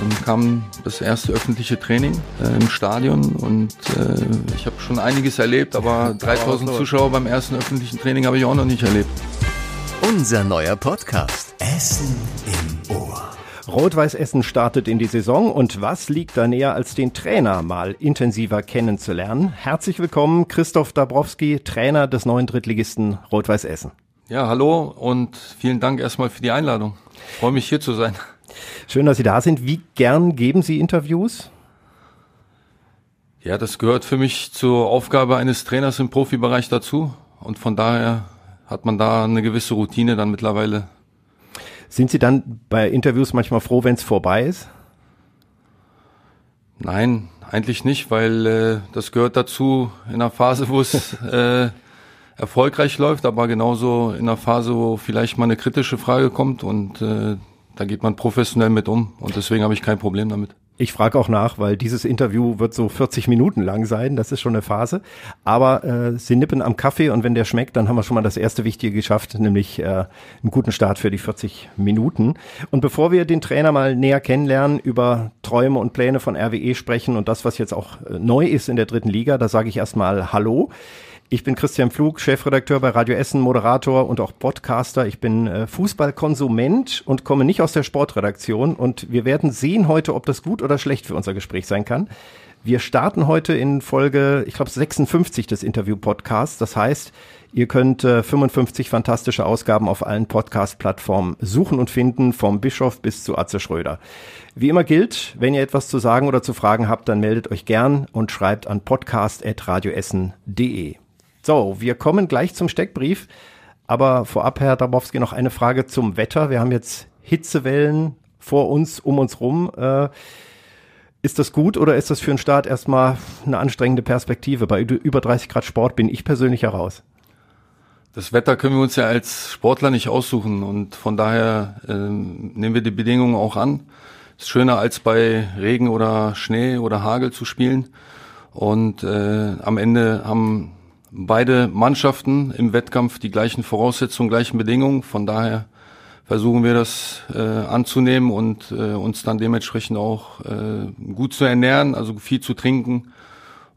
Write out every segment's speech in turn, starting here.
Dann kam das erste öffentliche Training äh, im Stadion und äh, ich habe schon einiges erlebt, aber 3000 Zuschauer beim ersten öffentlichen Training habe ich auch noch nicht erlebt. Unser neuer Podcast. Essen im Ohr. Rot-Weiß Essen startet in die Saison und was liegt da näher als den Trainer mal intensiver kennenzulernen? Herzlich willkommen, Christoph Dabrowski, Trainer des neuen Drittligisten Rot-Weiß Essen. Ja, hallo und vielen Dank erstmal für die Einladung. Ich freue mich hier zu sein. Schön, dass Sie da sind. Wie gern geben Sie Interviews? Ja, das gehört für mich zur Aufgabe eines Trainers im Profibereich dazu und von daher hat man da eine gewisse Routine dann mittlerweile sind Sie dann bei Interviews manchmal froh, wenn es vorbei ist? Nein, eigentlich nicht, weil äh, das gehört dazu in einer Phase, wo es äh, erfolgreich läuft, aber genauso in einer Phase, wo vielleicht mal eine kritische Frage kommt und äh, da geht man professionell mit um und deswegen habe ich kein Problem damit. Ich frage auch nach, weil dieses Interview wird so 40 Minuten lang sein. Das ist schon eine Phase. Aber äh, Sie nippen am Kaffee und wenn der schmeckt, dann haben wir schon mal das erste Wichtige geschafft, nämlich äh, einen guten Start für die 40 Minuten. Und bevor wir den Trainer mal näher kennenlernen, über Träume und Pläne von RWE sprechen und das, was jetzt auch äh, neu ist in der dritten Liga, da sage ich erstmal Hallo. Ich bin Christian Pflug, Chefredakteur bei Radio Essen, Moderator und auch Podcaster. Ich bin äh, Fußballkonsument und komme nicht aus der Sportredaktion. Und wir werden sehen heute, ob das gut oder schlecht für unser Gespräch sein kann. Wir starten heute in Folge, ich glaube, 56 des Interview-Podcasts. Das heißt, ihr könnt äh, 55 fantastische Ausgaben auf allen Podcast-Plattformen suchen und finden, vom Bischof bis zu Atze Schröder. Wie immer gilt, wenn ihr etwas zu sagen oder zu fragen habt, dann meldet euch gern und schreibt an podcast.radioessen.de. So, wir kommen gleich zum Steckbrief. Aber vorab, Herr Dabowski, noch eine Frage zum Wetter. Wir haben jetzt Hitzewellen vor uns, um uns rum. Äh, ist das gut oder ist das für einen Start erstmal eine anstrengende Perspektive? Bei über 30 Grad Sport bin ich persönlich heraus. Das Wetter können wir uns ja als Sportler nicht aussuchen und von daher äh, nehmen wir die Bedingungen auch an. Ist schöner als bei Regen oder Schnee oder Hagel zu spielen. Und äh, am Ende haben beide Mannschaften im Wettkampf die gleichen Voraussetzungen, gleichen Bedingungen. Von daher versuchen wir das äh, anzunehmen und äh, uns dann dementsprechend auch äh, gut zu ernähren, also viel zu trinken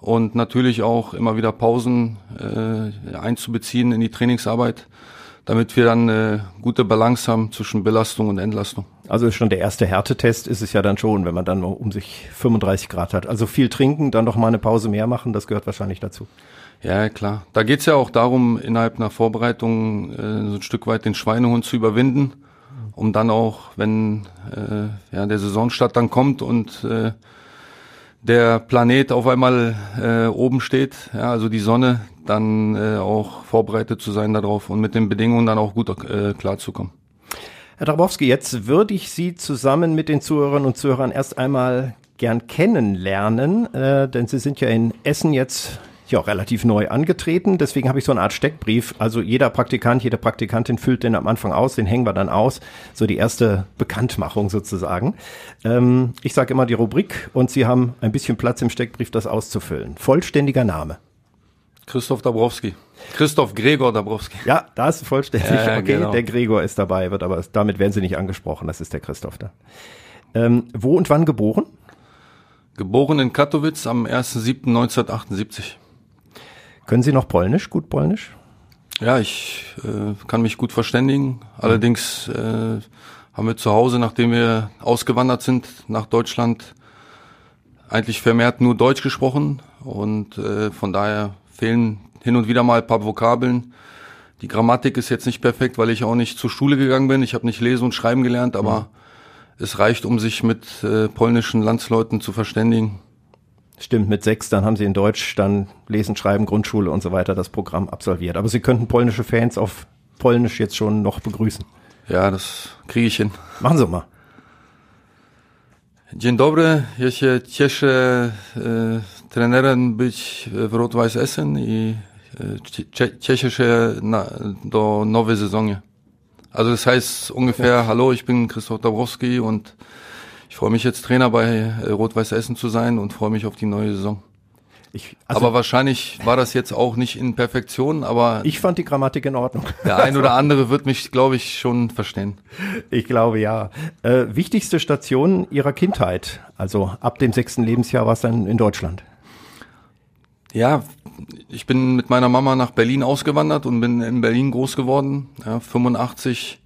und natürlich auch immer wieder Pausen äh, einzubeziehen in die Trainingsarbeit, damit wir dann eine gute Balance haben zwischen Belastung und Entlastung. Also ist schon der erste Härtetest ist es ja dann schon, wenn man dann um sich 35 Grad hat. Also viel trinken, dann noch mal eine Pause mehr machen, das gehört wahrscheinlich dazu. Ja, klar. Da geht's ja auch darum, innerhalb einer Vorbereitung äh, so ein Stück weit den Schweinehund zu überwinden, um dann auch, wenn äh, ja, der Saisonstart dann kommt und äh, der Planet auf einmal äh, oben steht, ja, also die Sonne, dann äh, auch vorbereitet zu sein darauf und mit den Bedingungen dann auch gut äh, klarzukommen. Herr Drabowski, jetzt würde ich Sie zusammen mit den Zuhörern und Zuhörern erst einmal gern kennenlernen, äh, denn Sie sind ja in Essen jetzt ja relativ neu angetreten. Deswegen habe ich so eine Art Steckbrief. Also jeder Praktikant, jede Praktikantin füllt den am Anfang aus, den hängen wir dann aus. So die erste Bekanntmachung sozusagen. Ähm, ich sage immer die Rubrik und Sie haben ein bisschen Platz im Steckbrief, das auszufüllen. Vollständiger Name. Christoph Dabrowski. Christoph Gregor Dabrowski. Ja, da ist vollständig. Ja, okay, genau. der Gregor ist dabei, wird aber damit werden Sie nicht angesprochen. Das ist der Christoph da. Ähm, wo und wann geboren? Geboren in Katowice am 1.7.1978. Können Sie noch Polnisch, gut Polnisch? Ja, ich äh, kann mich gut verständigen. Allerdings äh, haben wir zu Hause, nachdem wir ausgewandert sind nach Deutschland, eigentlich vermehrt nur Deutsch gesprochen und äh, von daher fehlen hin und wieder mal ein paar Vokabeln. Die Grammatik ist jetzt nicht perfekt, weil ich auch nicht zur Schule gegangen bin. Ich habe nicht lesen und schreiben gelernt, aber mhm. es reicht, um sich mit äh, polnischen Landsleuten zu verständigen. Stimmt, mit sechs, dann haben Sie in Deutsch dann Lesen, Schreiben, Grundschule und so weiter das Programm absolviert. Aber Sie könnten polnische Fans auf Polnisch jetzt schon noch begrüßen. Ja, das kriege ich hin. Machen Sie mal. Dzień dobry, ja się cieszę e, trenerem być w Rot-Weiß Essen i e, cieszę się na, do nowej sezonie. Also das heißt ungefähr, ja. hallo, ich bin Christoph Dabrowski und ich freue mich jetzt Trainer bei äh, Rot-Weiß Essen zu sein und freue mich auf die neue Saison. Ich, also aber wahrscheinlich war das jetzt auch nicht in Perfektion, aber. Ich fand die Grammatik in Ordnung. Der ein oder andere wird mich, glaube ich, schon verstehen. Ich glaube ja. Äh, wichtigste Station Ihrer Kindheit, also ab dem sechsten Lebensjahr war es dann in Deutschland. Ja, ich bin mit meiner Mama nach Berlin ausgewandert und bin in Berlin groß geworden. Ja, 85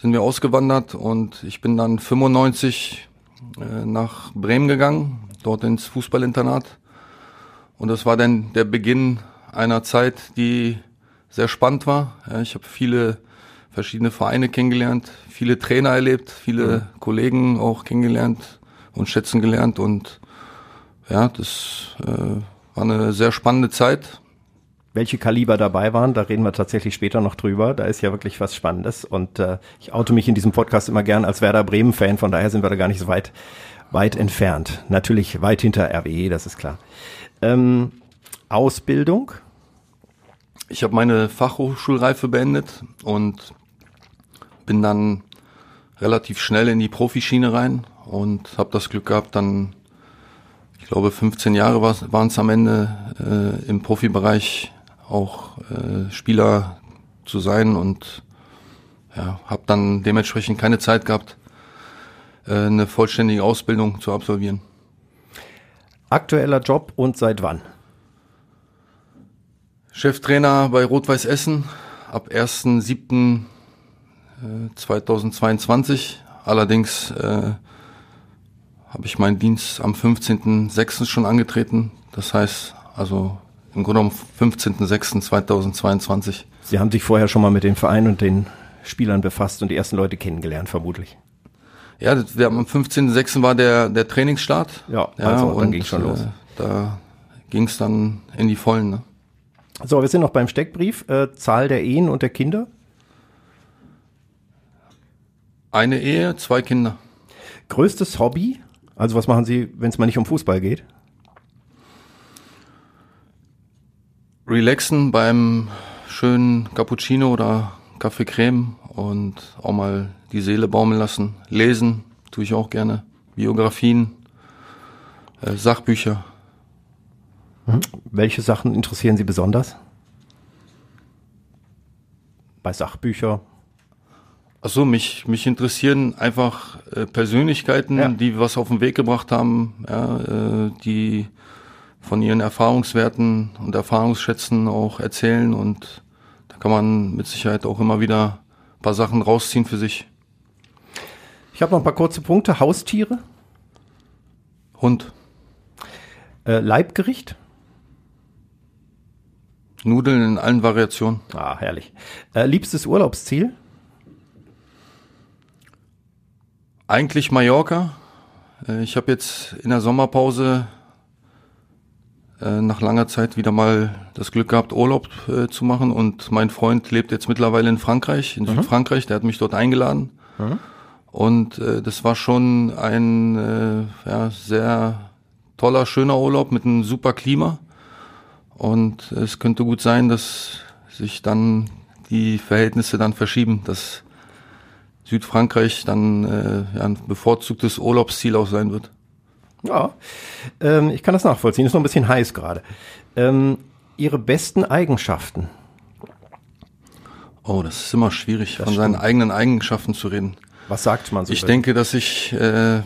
sind wir ausgewandert und ich bin dann 95 äh, nach Bremen gegangen, dort ins Fußballinternat und das war dann der Beginn einer Zeit, die sehr spannend war. Ja, ich habe viele verschiedene Vereine kennengelernt, viele Trainer erlebt, viele mhm. Kollegen auch kennengelernt und schätzen gelernt. Und ja, das äh, war eine sehr spannende Zeit. Welche Kaliber dabei waren, da reden wir tatsächlich später noch drüber. Da ist ja wirklich was Spannendes. Und äh, ich oute mich in diesem Podcast immer gern als Werder Bremen-Fan, von daher sind wir da gar nicht so weit, weit entfernt. Natürlich weit hinter RWE, das ist klar. Ähm, Ausbildung? Ich habe meine Fachhochschulreife beendet und bin dann relativ schnell in die Profischiene rein und habe das Glück gehabt, dann, ich glaube, 15 Jahre waren es am Ende äh, im Profibereich auch äh, Spieler zu sein und ja, habe dann dementsprechend keine Zeit gehabt, äh, eine vollständige Ausbildung zu absolvieren. Aktueller Job und seit wann? Cheftrainer bei Rot-Weiß Essen ab 1.7.2022. Äh, Allerdings äh, habe ich meinen Dienst am 15.06. schon angetreten. Das heißt, also im Grunde genommen 15.06.2022. Sie haben sich vorher schon mal mit dem Verein und den Spielern befasst und die ersten Leute kennengelernt, vermutlich. Ja, wir haben am 15.06. war der, der Trainingsstart. Ja, also ja, dann ging schon los. Äh, da ging es dann in die Vollen. Ne? So, wir sind noch beim Steckbrief. Äh, Zahl der Ehen und der Kinder? Eine Ehe, zwei Kinder. Größtes Hobby? Also was machen Sie, wenn es mal nicht um Fußball geht? Relaxen beim schönen Cappuccino oder Kaffee Creme und auch mal die Seele baumeln lassen. Lesen tue ich auch gerne. Biografien, äh, Sachbücher. Mhm. Welche Sachen interessieren Sie besonders? Bei Sachbüchern? Achso, mich, mich interessieren einfach äh, Persönlichkeiten, ja. die was auf den Weg gebracht haben, ja, äh, die von ihren Erfahrungswerten und Erfahrungsschätzen auch erzählen und da kann man mit Sicherheit auch immer wieder ein paar Sachen rausziehen für sich. Ich habe noch ein paar kurze Punkte. Haustiere? Hund. Äh, Leibgericht? Nudeln in allen Variationen. Ah, herrlich. Äh, liebstes Urlaubsziel? Eigentlich Mallorca. Äh, ich habe jetzt in der Sommerpause äh, nach langer Zeit wieder mal das Glück gehabt, Urlaub äh, zu machen. Und mein Freund lebt jetzt mittlerweile in Frankreich, in mhm. Südfrankreich. Der hat mich dort eingeladen. Mhm. Und äh, das war schon ein äh, ja, sehr toller, schöner Urlaub mit einem super Klima. Und es könnte gut sein, dass sich dann die Verhältnisse dann verschieben, dass Südfrankreich dann äh, ja, ein bevorzugtes Urlaubsziel auch sein wird. Ja, ähm, ich kann das nachvollziehen. Ist noch ein bisschen heiß gerade. Ähm, Ihre besten Eigenschaften? Oh, das ist immer schwierig, das von stimmt. seinen eigenen Eigenschaften zu reden. Was sagt man so? Ich denke, dass ich äh, äh,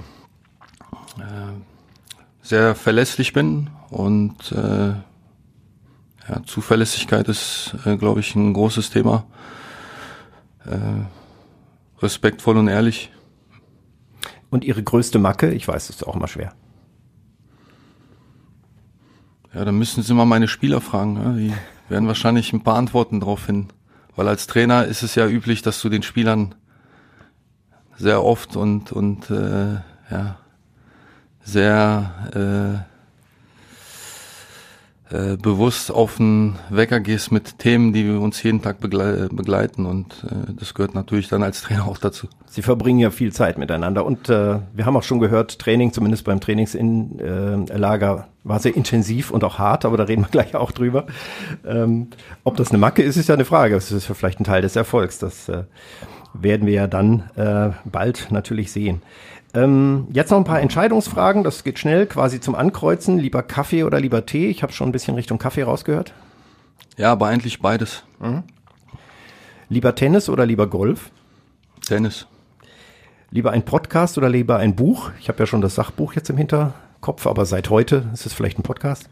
sehr verlässlich bin und äh, ja, Zuverlässigkeit ist, äh, glaube ich, ein großes Thema. Äh, respektvoll und ehrlich. Und Ihre größte Macke? Ich weiß, das ist auch immer schwer. Ja, dann müssen Sie mal meine Spieler fragen. Ja? Die werden wahrscheinlich ein paar Antworten drauf finden. Weil als Trainer ist es ja üblich, dass du den Spielern sehr oft und, und äh, ja, sehr äh, bewusst auf den Wecker gehst mit Themen, die wir uns jeden Tag begle begleiten und äh, das gehört natürlich dann als Trainer auch dazu. Sie verbringen ja viel Zeit miteinander und äh, wir haben auch schon gehört, Training, zumindest beim Trainingslager, äh, war sehr intensiv und auch hart, aber da reden wir gleich auch drüber. Ähm, ob das eine Macke ist, ist ja eine Frage. Das ist vielleicht ein Teil des Erfolgs. Das äh, werden wir ja dann bald natürlich sehen. Ähm, jetzt noch ein paar Entscheidungsfragen, das geht schnell, quasi zum Ankreuzen. Lieber Kaffee oder lieber Tee? Ich habe schon ein bisschen Richtung Kaffee rausgehört. Ja, aber eigentlich beides. Lieber Tennis oder lieber Golf? Tennis. Lieber ein Podcast oder lieber ein Buch? Ich habe ja schon das Sachbuch jetzt im Hinterkopf, aber seit heute ist es vielleicht ein Podcast.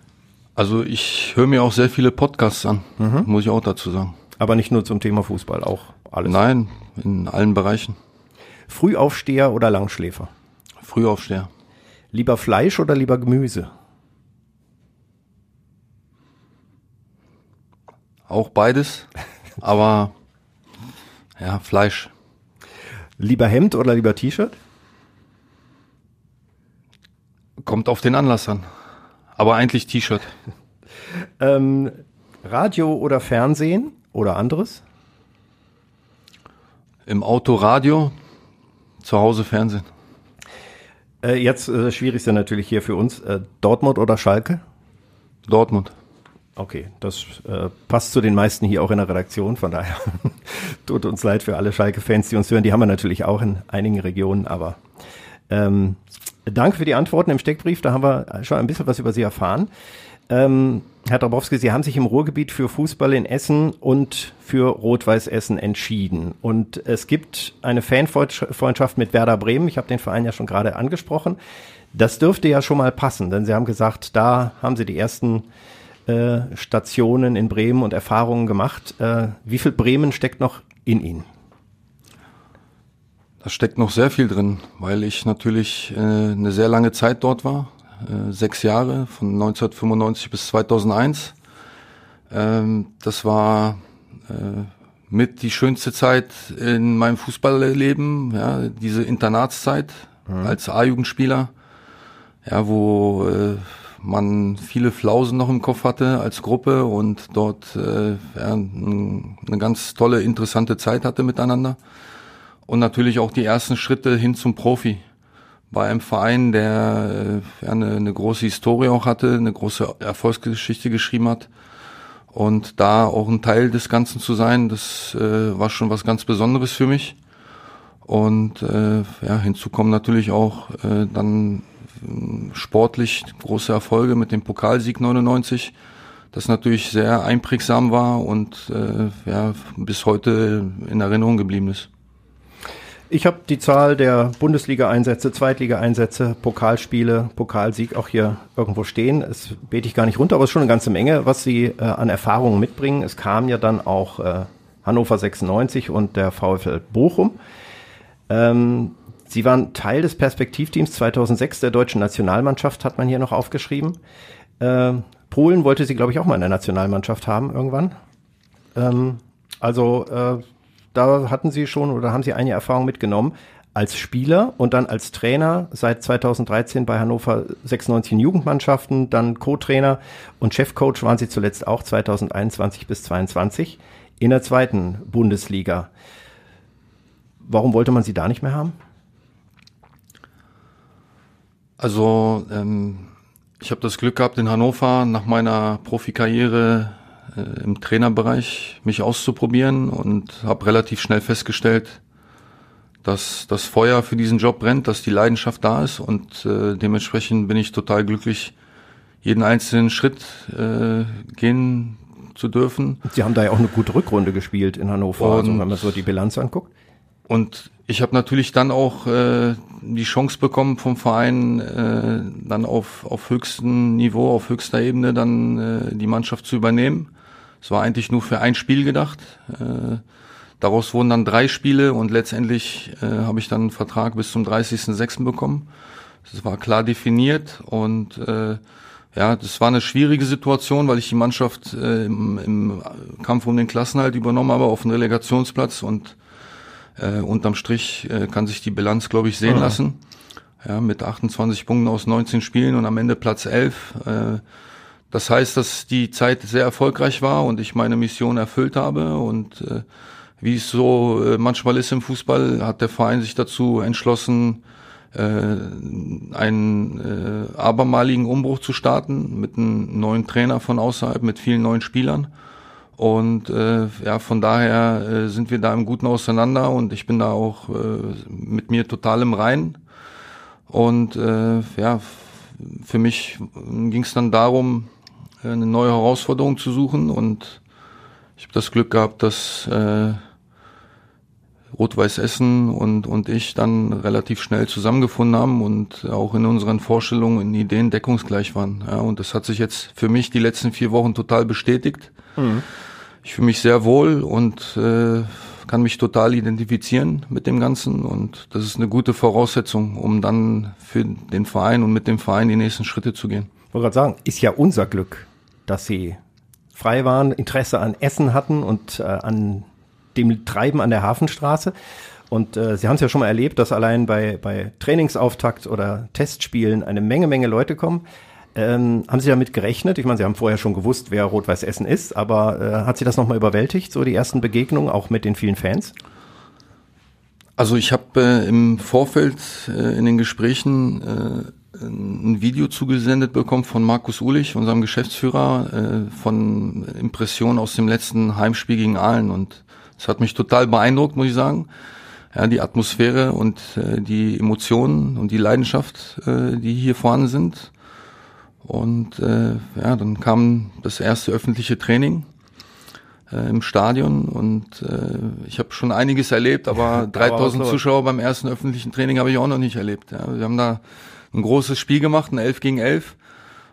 Also ich höre mir auch sehr viele Podcasts an, muss ich auch dazu sagen. Aber nicht nur zum Thema Fußball, auch alles. Nein, in allen Bereichen. Frühaufsteher oder Langschläfer? Frühaufsteher. Lieber Fleisch oder lieber Gemüse? Auch beides, aber ja, Fleisch. Lieber Hemd oder lieber T-Shirt? Kommt auf den Anlass an. Aber eigentlich T-Shirt. Ähm, Radio oder Fernsehen oder anderes? Im Auto Radio, zu Hause Fernsehen. Äh, jetzt äh, schwierigste natürlich hier für uns. Äh, Dortmund oder Schalke? Dortmund. Okay, das äh, passt zu den meisten hier auch in der Redaktion. Von daher tut uns leid für alle Schalke-Fans, die uns hören. Die haben wir natürlich auch in einigen Regionen, aber ähm, danke für die Antworten im Steckbrief. Da haben wir schon ein bisschen was über Sie erfahren. Ähm, Herr Drabowski, Sie haben sich im Ruhrgebiet für Fußball in Essen und für Rot-Weiß Essen entschieden. Und es gibt eine Fanfreundschaft mit Werder Bremen. Ich habe den Verein ja schon gerade angesprochen. Das dürfte ja schon mal passen, denn Sie haben gesagt, da haben Sie die ersten äh, Stationen in Bremen und Erfahrungen gemacht. Äh, wie viel Bremen steckt noch in Ihnen? Da steckt noch sehr viel drin, weil ich natürlich äh, eine sehr lange Zeit dort war. Äh, sechs Jahre, von 1995 bis 2001. Ähm, das war äh, mit die schönste Zeit in meinem Fußballleben, ja, diese Internatszeit als A-Jugendspieler, ja, wo äh, man viele Flausen noch im Kopf hatte als Gruppe und dort äh, ja, eine ganz tolle, interessante Zeit hatte miteinander. Und natürlich auch die ersten Schritte hin zum Profi. Bei einem Verein, der äh, ja, eine, eine große Historie auch hatte, eine große Erfolgsgeschichte geschrieben hat. Und da auch ein Teil des Ganzen zu sein, das äh, war schon was ganz Besonderes für mich. Und äh, ja, hinzu kommen natürlich auch äh, dann ähm, sportlich große Erfolge mit dem Pokalsieg 99, das natürlich sehr einprägsam war und äh, ja, bis heute in Erinnerung geblieben ist. Ich habe die Zahl der Bundesliga-Einsätze, Zweitliga-Einsätze, Pokalspiele, Pokalsieg auch hier irgendwo stehen. Es bete ich gar nicht runter, aber es ist schon eine ganze Menge, was Sie äh, an Erfahrungen mitbringen. Es kam ja dann auch äh, Hannover 96 und der VfL Bochum. Ähm, Sie waren Teil des Perspektivteams 2006 der deutschen Nationalmannschaft, hat man hier noch aufgeschrieben. Äh, Polen wollte Sie, glaube ich, auch mal in der Nationalmannschaft haben irgendwann. Ähm, also äh, da hatten Sie schon oder haben Sie eine Erfahrung mitgenommen als Spieler und dann als Trainer seit 2013 bei Hannover 96 in Jugendmannschaften, dann Co-Trainer und Chefcoach waren Sie zuletzt auch 2021 bis 22 in der zweiten Bundesliga. Warum wollte man Sie da nicht mehr haben? Also ähm, ich habe das Glück gehabt, in Hannover nach meiner Profikarriere äh, im Trainerbereich mich auszuprobieren und habe relativ schnell festgestellt, dass das Feuer für diesen Job brennt, dass die Leidenschaft da ist und äh, dementsprechend bin ich total glücklich, jeden einzelnen Schritt äh, gehen zu dürfen. Sie haben da ja auch eine gute Rückrunde gespielt in Hannover, also Und- wenn man so die Bilanz anguckt. Und ich habe natürlich dann auch äh, die Chance bekommen vom Verein, äh, dann auf, auf höchstem Niveau, auf höchster Ebene dann äh, die Mannschaft zu übernehmen. Es war eigentlich nur für ein Spiel gedacht. Äh, daraus wurden dann drei Spiele und letztendlich äh, habe ich dann einen Vertrag bis zum 30.06. bekommen. Das war klar definiert und äh, ja, das war eine schwierige Situation, weil ich die Mannschaft äh, im, im Kampf um den Klassenhalt übernommen habe auf den Relegationsplatz und äh, unterm Strich äh, kann sich die Bilanz, glaube ich, sehen lassen. Ja, mit 28 Punkten aus 19 Spielen und am Ende Platz 11. Äh, das heißt, dass die Zeit sehr erfolgreich war und ich meine Mission erfüllt habe. Und äh, wie es so äh, manchmal ist im Fußball, hat der Verein sich dazu entschlossen, äh, einen äh, abermaligen Umbruch zu starten mit einem neuen Trainer von außerhalb, mit vielen neuen Spielern. Und äh, ja, von daher äh, sind wir da im Guten auseinander und ich bin da auch äh, mit mir total im Reinen. Und äh, ja, für mich ging es dann darum, eine neue Herausforderung zu suchen und ich habe das Glück gehabt, dass äh, Rot-Weiß Essen und, und ich dann relativ schnell zusammengefunden haben und auch in unseren Vorstellungen in Ideen deckungsgleich waren. Ja, und das hat sich jetzt für mich die letzten vier Wochen total bestätigt. Mhm. Ich fühle mich sehr wohl und äh, kann mich total identifizieren mit dem Ganzen und das ist eine gute Voraussetzung, um dann für den Verein und mit dem Verein die nächsten Schritte zu gehen. Ich wollte gerade sagen, ist ja unser Glück, dass Sie frei waren, Interesse an Essen hatten und äh, an dem Treiben an der Hafenstraße. Und äh, Sie haben es ja schon mal erlebt, dass allein bei, bei Trainingsauftakt oder Testspielen eine Menge, Menge Leute kommen. Ähm, haben Sie damit gerechnet? Ich meine, Sie haben vorher schon gewusst, wer Rot-Weiß Essen ist, aber äh, hat Sie das nochmal überwältigt, so die ersten Begegnungen, auch mit den vielen Fans? Also ich habe äh, im Vorfeld äh, in den Gesprächen äh, ein Video zugesendet bekommen von Markus Ulich, unserem Geschäftsführer, äh, von Impressionen aus dem letzten Heimspiel gegen Aalen und es hat mich total beeindruckt, muss ich sagen. Ja, die Atmosphäre und äh, die Emotionen und die Leidenschaft, äh, die hier vorhanden sind. Und ja, dann kam das erste öffentliche Training im Stadion und äh, ich habe schon einiges erlebt, aber 3000 Zuschauer beim ersten öffentlichen Training habe ich auch noch nicht erlebt. Ja. Wir haben da ein großes Spiel gemacht, ein 11 gegen 11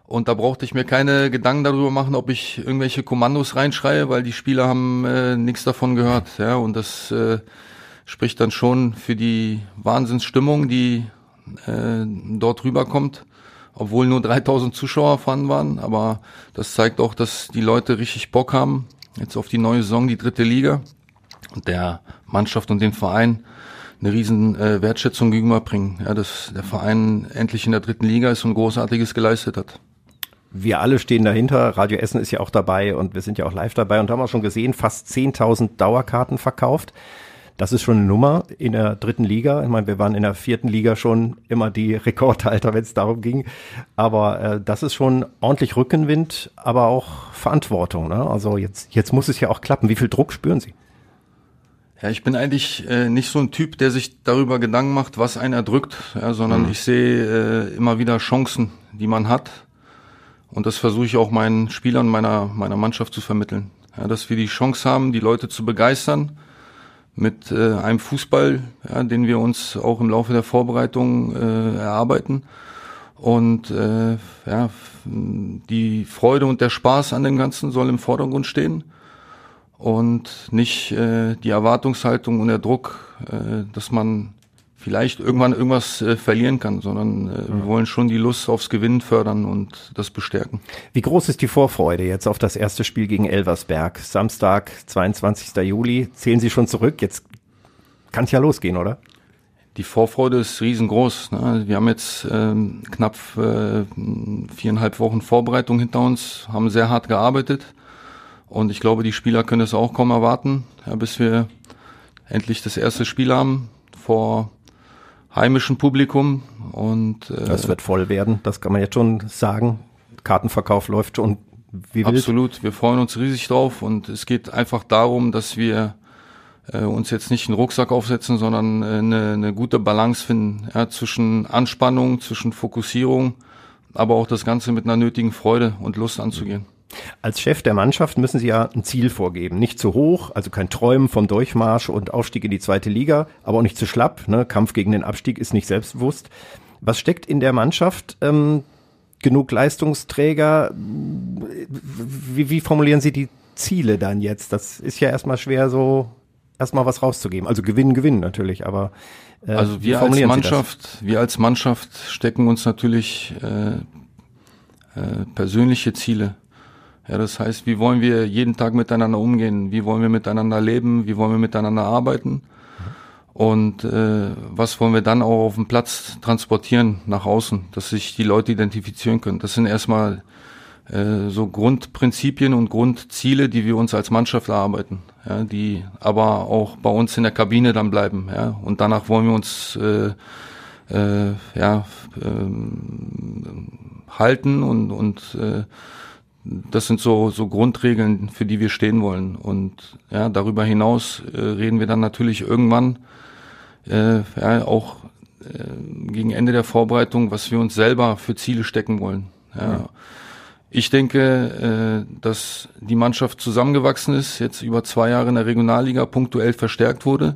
und da brauchte ich mir keine Gedanken darüber machen, ob ich irgendwelche Kommandos reinschreie, weil die Spieler haben äh, nichts davon gehört. Ja, und das äh, spricht dann schon für die Wahnsinnsstimmung, die äh, dort rüberkommt obwohl nur 3000 Zuschauer vorhanden waren. Aber das zeigt auch, dass die Leute richtig Bock haben, jetzt auf die neue Saison, die dritte Liga. Und der Mannschaft und dem Verein eine riesen äh, Wertschätzung gegenüberbringen. Ja, dass der Verein endlich in der dritten Liga ist und Großartiges geleistet hat. Wir alle stehen dahinter. Radio Essen ist ja auch dabei und wir sind ja auch live dabei und haben auch schon gesehen, fast 10.000 Dauerkarten verkauft. Das ist schon eine Nummer in der dritten Liga. Ich meine, wir waren in der vierten Liga schon immer die Rekordhalter, wenn es darum ging. Aber äh, das ist schon ordentlich Rückenwind, aber auch Verantwortung. Ne? Also jetzt, jetzt muss es ja auch klappen. Wie viel Druck spüren Sie? Ja, ich bin eigentlich äh, nicht so ein Typ, der sich darüber Gedanken macht, was einen erdrückt, ja, sondern mhm. ich sehe äh, immer wieder Chancen, die man hat. Und das versuche ich auch meinen Spielern meiner, meiner Mannschaft zu vermitteln. Ja, dass wir die Chance haben, die Leute zu begeistern mit äh, einem Fußball, ja, den wir uns auch im Laufe der Vorbereitung äh, erarbeiten. Und äh, ja, die Freude und der Spaß an dem Ganzen soll im Vordergrund stehen und nicht äh, die Erwartungshaltung und der Druck, äh, dass man vielleicht irgendwann irgendwas äh, verlieren kann, sondern äh, wir wollen schon die Lust aufs Gewinnen fördern und das bestärken. Wie groß ist die Vorfreude jetzt auf das erste Spiel gegen Elversberg? Samstag, 22. Juli. Zählen Sie schon zurück? Jetzt kann es ja losgehen, oder? Die Vorfreude ist riesengroß. Ne? Wir haben jetzt ähm, knapp äh, viereinhalb Wochen Vorbereitung hinter uns, haben sehr hart gearbeitet und ich glaube, die Spieler können es auch kaum erwarten, ja, bis wir endlich das erste Spiel haben vor heimischen Publikum und äh, das wird voll werden, das kann man jetzt schon sagen. Kartenverkauf läuft schon wie wild. Absolut, wir freuen uns riesig drauf und es geht einfach darum, dass wir äh, uns jetzt nicht einen Rucksack aufsetzen, sondern äh, eine, eine gute Balance finden ja, zwischen Anspannung, zwischen Fokussierung, aber auch das Ganze mit einer nötigen Freude und Lust anzugehen. Als Chef der Mannschaft müssen Sie ja ein Ziel vorgeben. Nicht zu hoch, also kein Träumen vom Durchmarsch und Aufstieg in die zweite Liga, aber auch nicht zu schlapp. Ne? Kampf gegen den Abstieg ist nicht selbstbewusst. Was steckt in der Mannschaft? Ähm, genug Leistungsträger? Wie, wie formulieren Sie die Ziele dann jetzt? Das ist ja erstmal schwer so erstmal was rauszugeben. Also gewinnen, gewinnen natürlich, aber äh, also wir als Mannschaft, wir als Mannschaft stecken uns natürlich äh, äh, persönliche Ziele ja, das heißt, wie wollen wir jeden Tag miteinander umgehen? Wie wollen wir miteinander leben? Wie wollen wir miteinander arbeiten? Und äh, was wollen wir dann auch auf dem Platz transportieren nach außen, dass sich die Leute identifizieren können? Das sind erstmal äh, so Grundprinzipien und Grundziele, die wir uns als Mannschaft erarbeiten, ja, die aber auch bei uns in der Kabine dann bleiben. Ja, und danach wollen wir uns äh, äh, ja, ähm, halten und, und äh, das sind so, so Grundregeln, für die wir stehen wollen. Und ja, darüber hinaus äh, reden wir dann natürlich irgendwann äh, ja, auch äh, gegen Ende der Vorbereitung, was wir uns selber für Ziele stecken wollen. Ja. ja. Ich denke, äh, dass die Mannschaft zusammengewachsen ist, jetzt über zwei Jahre in der Regionalliga punktuell verstärkt wurde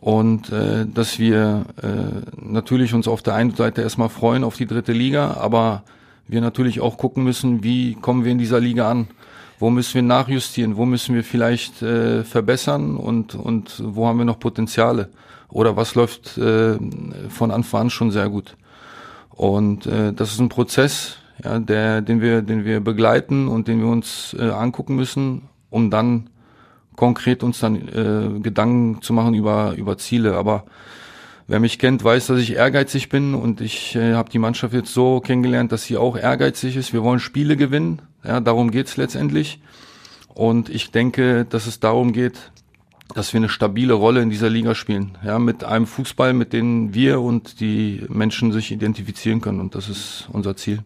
und äh, dass wir äh, natürlich uns auf der einen Seite erstmal freuen auf die dritte Liga, aber wir natürlich auch gucken müssen, wie kommen wir in dieser Liga an wo müssen wir nachjustieren, wo müssen wir vielleicht äh, verbessern und, und wo haben wir noch Potenziale oder was läuft äh, von Anfang an schon sehr gut. Und äh, das ist ein Prozess, ja, der, den wir, den wir begleiten und den wir uns äh, angucken müssen, um dann konkret uns dann äh, Gedanken zu machen über über Ziele. Aber wer mich kennt, weiß, dass ich ehrgeizig bin und ich äh, habe die Mannschaft jetzt so kennengelernt, dass sie auch ehrgeizig ist. Wir wollen Spiele gewinnen ja, darum geht's letztendlich. Und ich denke, dass es darum geht, dass wir eine stabile Rolle in dieser Liga spielen. Ja, mit einem Fußball, mit dem wir und die Menschen sich identifizieren können. Und das ist unser Ziel.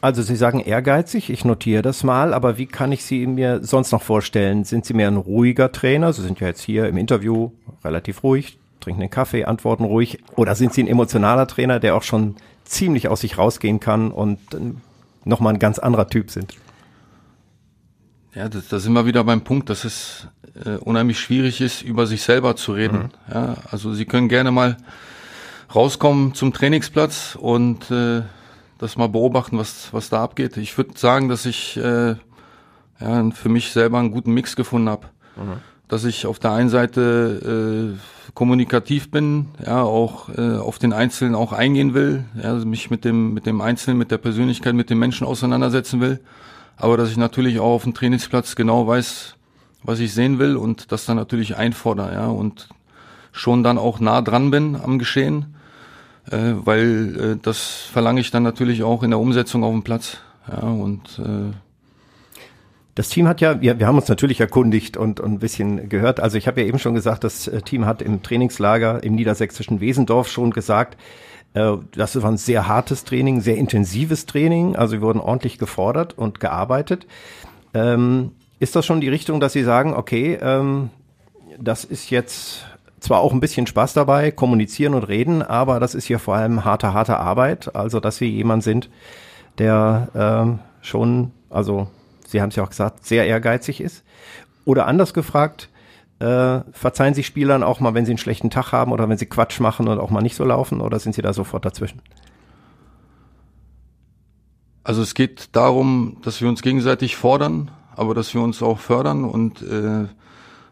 Also Sie sagen ehrgeizig, ich notiere das mal, aber wie kann ich Sie mir sonst noch vorstellen? Sind Sie mehr ein ruhiger Trainer? Sie sind ja jetzt hier im Interview relativ ruhig, trinken den Kaffee, antworten ruhig. Oder sind Sie ein emotionaler Trainer, der auch schon ziemlich aus sich rausgehen kann und nochmal ein ganz anderer Typ sind. Ja, das, da sind wir wieder beim Punkt, dass es äh, unheimlich schwierig ist, über sich selber zu reden. Mhm. Ja, also Sie können gerne mal rauskommen zum Trainingsplatz und äh, das mal beobachten, was, was da abgeht. Ich würde sagen, dass ich äh, ja, für mich selber einen guten Mix gefunden habe. Mhm dass ich auf der einen Seite äh, kommunikativ bin, ja, auch äh, auf den Einzelnen auch eingehen will, ja, also mich mit dem mit dem Einzelnen, mit der Persönlichkeit, mit dem Menschen auseinandersetzen will, aber dass ich natürlich auch auf dem Trainingsplatz genau weiß, was ich sehen will und das dann natürlich einfordere, ja, und schon dann auch nah dran bin am Geschehen, äh, weil äh, das verlange ich dann natürlich auch in der Umsetzung auf dem Platz, ja, und äh, das Team hat ja, wir, wir haben uns natürlich erkundigt und, und ein bisschen gehört. Also ich habe ja eben schon gesagt, das äh, Team hat im Trainingslager im niedersächsischen Wesendorf schon gesagt, äh, das war ein sehr hartes Training, sehr intensives Training. Also wir wurden ordentlich gefordert und gearbeitet. Ähm, ist das schon die Richtung, dass Sie sagen, okay, ähm, das ist jetzt zwar auch ein bisschen Spaß dabei, kommunizieren und reden, aber das ist hier vor allem harte, harte Arbeit. Also dass Sie jemand sind, der ähm, schon, also Sie haben es ja auch gesagt, sehr ehrgeizig ist? Oder anders gefragt, äh, verzeihen Sie Spielern auch mal, wenn sie einen schlechten Tag haben oder wenn sie Quatsch machen und auch mal nicht so laufen oder sind Sie da sofort dazwischen? Also es geht darum, dass wir uns gegenseitig fordern, aber dass wir uns auch fördern und äh,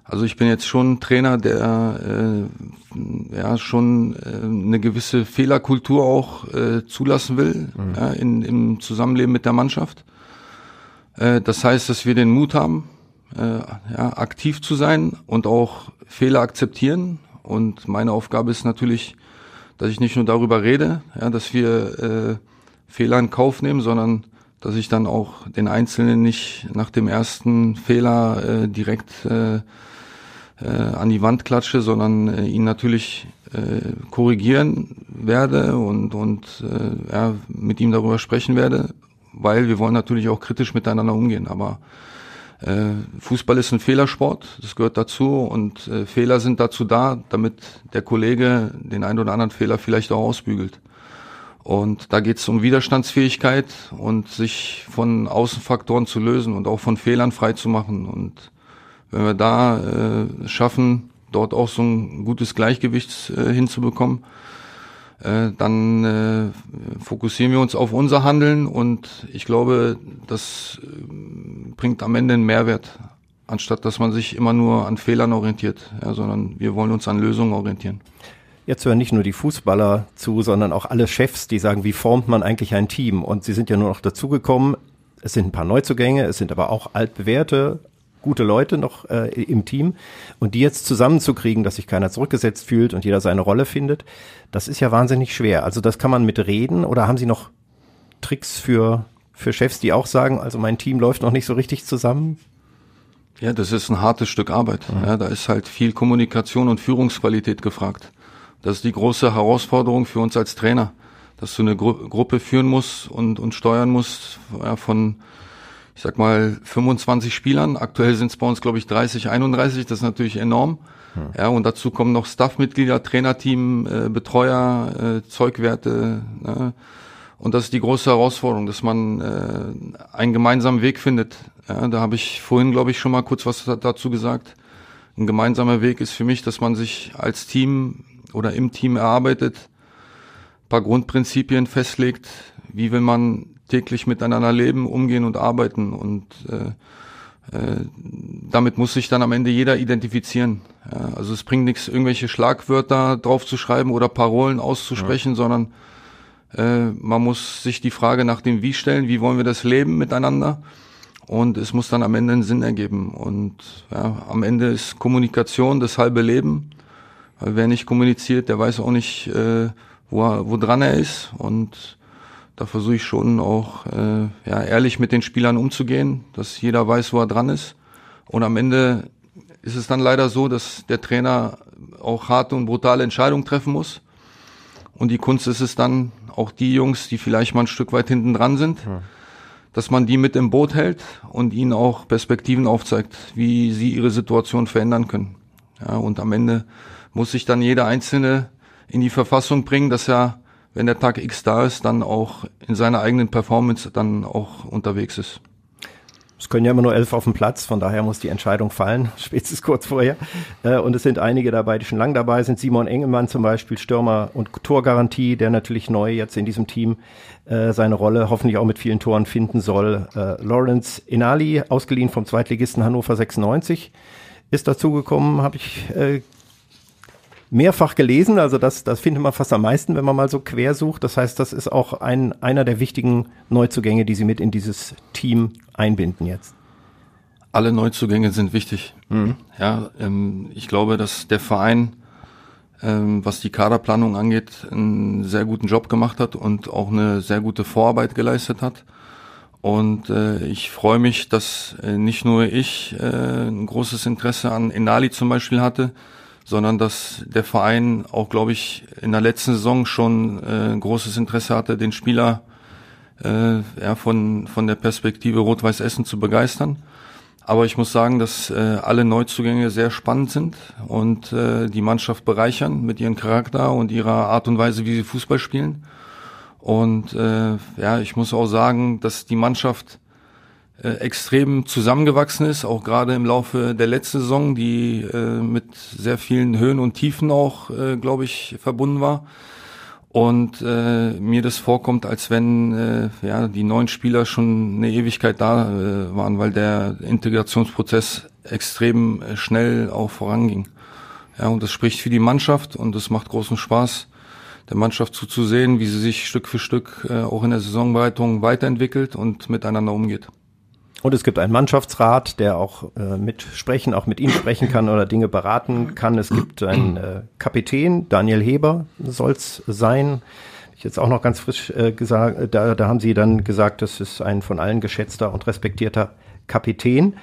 also ich bin jetzt schon Trainer, der äh, ja schon äh, eine gewisse Fehlerkultur auch äh, zulassen will mhm. ja, in, im Zusammenleben mit der Mannschaft. Äh, das heißt, dass wir den Mut haben, äh, ja, aktiv zu sein und auch Fehler akzeptieren. Und meine Aufgabe ist natürlich, dass ich nicht nur darüber rede, ja, dass wir äh, Fehler in Kauf nehmen, sondern dass ich dann auch den Einzelnen nicht nach dem ersten Fehler äh, direkt äh, äh, an die Wand klatsche, sondern äh, ihn natürlich äh, korrigieren werde und, und äh, ja, mit ihm darüber sprechen werde weil wir wollen natürlich auch kritisch miteinander umgehen. Aber äh, Fußball ist ein Fehlersport, das gehört dazu und äh, Fehler sind dazu da, damit der Kollege den einen oder anderen Fehler vielleicht auch ausbügelt. Und da geht es um Widerstandsfähigkeit und sich von Außenfaktoren zu lösen und auch von Fehlern frei zu machen. Und wenn wir da äh, schaffen, dort auch so ein gutes Gleichgewicht äh, hinzubekommen, äh, dann äh, fokussieren wir uns auf unser Handeln und ich glaube, das äh, bringt am Ende einen Mehrwert, anstatt dass man sich immer nur an Fehlern orientiert, ja, sondern wir wollen uns an Lösungen orientieren. Jetzt hören nicht nur die Fußballer zu, sondern auch alle Chefs, die sagen, wie formt man eigentlich ein Team? Und sie sind ja nur noch dazugekommen. Es sind ein paar Neuzugänge, es sind aber auch altbewährte, gute Leute noch äh, im Team und die jetzt zusammenzukriegen, dass sich keiner zurückgesetzt fühlt und jeder seine Rolle findet, das ist ja wahnsinnig schwer. Also das kann man mit reden oder haben Sie noch Tricks für für Chefs, die auch sagen, also mein Team läuft noch nicht so richtig zusammen? Ja, das ist ein hartes Stück Arbeit. Mhm. Ja, da ist halt viel Kommunikation und Führungsqualität gefragt. Das ist die große Herausforderung für uns als Trainer, dass du eine Gru Gruppe führen musst und, und steuern musst ja, von ich sag mal, 25 Spielern. Aktuell sind es bei uns, glaube ich, 30, 31. Das ist natürlich enorm. Hm. Ja, und dazu kommen noch Staffmitglieder, Trainerteam, äh, Betreuer, äh, Zeugwerte. Ne? Und das ist die große Herausforderung, dass man äh, einen gemeinsamen Weg findet. Ja, da habe ich vorhin, glaube ich, schon mal kurz was dazu gesagt. Ein gemeinsamer Weg ist für mich, dass man sich als Team oder im Team erarbeitet, paar Grundprinzipien festlegt, wie will man täglich miteinander leben, umgehen und arbeiten. Und äh, äh, damit muss sich dann am Ende jeder identifizieren. Ja, also es bringt nichts, irgendwelche Schlagwörter draufzuschreiben oder Parolen auszusprechen, ja. sondern äh, man muss sich die Frage nach dem Wie stellen, wie wollen wir das leben miteinander? Und es muss dann am Ende einen Sinn ergeben. Und ja, am Ende ist Kommunikation das halbe Leben. Weil wer nicht kommuniziert, der weiß auch nicht, äh, wo, er, wo dran er ist. Und da versuche ich schon auch äh, ja, ehrlich mit den Spielern umzugehen, dass jeder weiß, wo er dran ist. Und am Ende ist es dann leider so, dass der Trainer auch harte und brutale Entscheidungen treffen muss. Und die Kunst ist es dann, auch die Jungs, die vielleicht mal ein Stück weit hinten dran sind, ja. dass man die mit im Boot hält und ihnen auch Perspektiven aufzeigt, wie sie ihre Situation verändern können. Ja, und am Ende muss sich dann jeder Einzelne in die Verfassung bringen, dass er wenn der Tag X da ist, dann auch in seiner eigenen Performance dann auch unterwegs ist. Es können ja immer nur elf auf dem Platz, von daher muss die Entscheidung fallen, spätestens kurz vorher. Äh, und es sind einige dabei, die schon lang dabei sind. Simon Engelmann zum Beispiel, Stürmer und Torgarantie, der natürlich neu jetzt in diesem Team äh, seine Rolle hoffentlich auch mit vielen Toren finden soll. Äh, Lawrence Inali, ausgeliehen vom Zweitligisten Hannover 96, ist dazugekommen, habe ich mehrfach gelesen, also das, das findet man fast am meisten, wenn man mal so quer sucht. Das heißt, das ist auch ein, einer der wichtigen Neuzugänge, die Sie mit in dieses Team einbinden jetzt. Alle Neuzugänge sind wichtig. Mhm. Ja, ähm, ich glaube, dass der Verein, ähm, was die Kaderplanung angeht, einen sehr guten Job gemacht hat und auch eine sehr gute Vorarbeit geleistet hat. Und äh, ich freue mich, dass äh, nicht nur ich äh, ein großes Interesse an Enali zum Beispiel hatte, sondern dass der Verein auch, glaube ich, in der letzten Saison schon äh, großes Interesse hatte, den Spieler äh, ja, von, von der Perspektive Rot-Weiß Essen zu begeistern. Aber ich muss sagen, dass äh, alle Neuzugänge sehr spannend sind und äh, die Mannschaft bereichern mit ihrem Charakter und ihrer Art und Weise, wie sie Fußball spielen. Und äh, ja, ich muss auch sagen, dass die Mannschaft äh, extrem zusammengewachsen ist, auch gerade im Laufe der letzten Saison, die äh, mit sehr vielen Höhen und Tiefen auch, äh, glaube ich, verbunden war. Und äh, mir das vorkommt, als wenn äh, ja die neuen Spieler schon eine Ewigkeit da äh, waren, weil der Integrationsprozess extrem äh, schnell auch voranging. Ja, und das spricht für die Mannschaft und es macht großen Spaß, der Mannschaft zuzusehen, wie sie sich Stück für Stück äh, auch in der Saisonbereitung weiterentwickelt und miteinander umgeht. Und es gibt einen Mannschaftsrat, der auch äh, mitsprechen, auch mit ihm sprechen kann oder Dinge beraten kann. Es gibt einen äh, Kapitän, Daniel Heber soll's sein. Ich jetzt auch noch ganz frisch äh, gesagt, da, da haben sie dann gesagt, das ist ein von allen geschätzter und respektierter Kapitän.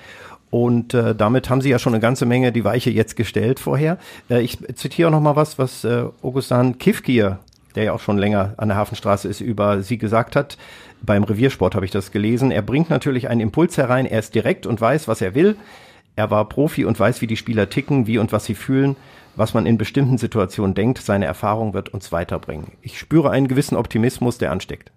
Und äh, damit haben Sie ja schon eine ganze Menge die Weiche jetzt gestellt vorher. Äh, ich zitiere noch mal was, was äh, Augustin Kifkier, der ja auch schon länger an der Hafenstraße ist, über Sie gesagt hat. Beim Reviersport habe ich das gelesen. Er bringt natürlich einen Impuls herein. Er ist direkt und weiß, was er will. Er war Profi und weiß, wie die Spieler ticken, wie und was sie fühlen, was man in bestimmten Situationen denkt. Seine Erfahrung wird uns weiterbringen. Ich spüre einen gewissen Optimismus, der ansteckt.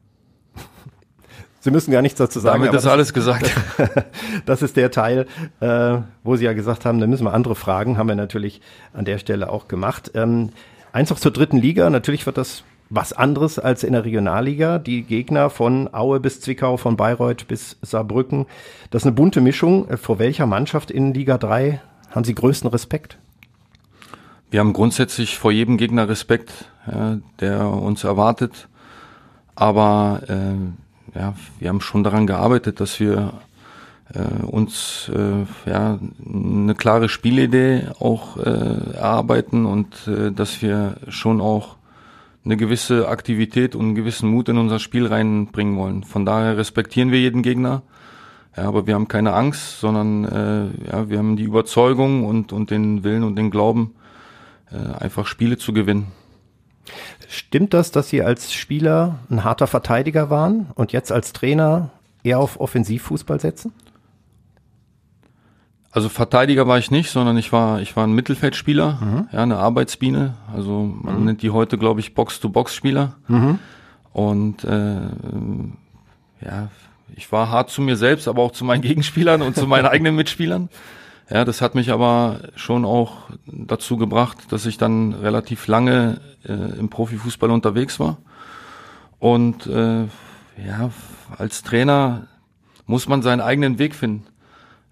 Sie müssen gar nichts dazu sagen. Damit ist alles gesagt. Das, das ist der Teil, äh, wo Sie ja gesagt haben, da müssen wir andere fragen. Haben wir natürlich an der Stelle auch gemacht. Ähm, eins noch zur dritten Liga. Natürlich wird das was anderes als in der Regionalliga. Die Gegner von Aue bis Zwickau, von Bayreuth bis Saarbrücken. Das ist eine bunte Mischung. Äh, vor welcher Mannschaft in Liga 3 haben Sie größten Respekt? Wir haben grundsätzlich vor jedem Gegner Respekt, der uns erwartet. Aber äh, ja, wir haben schon daran gearbeitet, dass wir äh, uns äh, ja, eine klare Spielidee auch äh, erarbeiten und äh, dass wir schon auch eine gewisse Aktivität und einen gewissen Mut in unser Spiel reinbringen wollen. Von daher respektieren wir jeden Gegner, ja, aber wir haben keine Angst, sondern äh, ja, wir haben die Überzeugung und, und den Willen und den Glauben, äh, einfach Spiele zu gewinnen. Stimmt das, dass Sie als Spieler ein harter Verteidiger waren und jetzt als Trainer eher auf Offensivfußball setzen? Also Verteidiger war ich nicht, sondern ich war ich war ein Mittelfeldspieler, mhm. ja eine Arbeitsbiene. Also man mhm. nennt die heute glaube ich Box-to-Box-Spieler. Mhm. Und äh, ja, ich war hart zu mir selbst, aber auch zu meinen Gegenspielern und zu meinen eigenen Mitspielern. Ja, das hat mich aber schon auch dazu gebracht, dass ich dann relativ lange äh, im Profifußball unterwegs war. Und äh, ja, als Trainer muss man seinen eigenen Weg finden.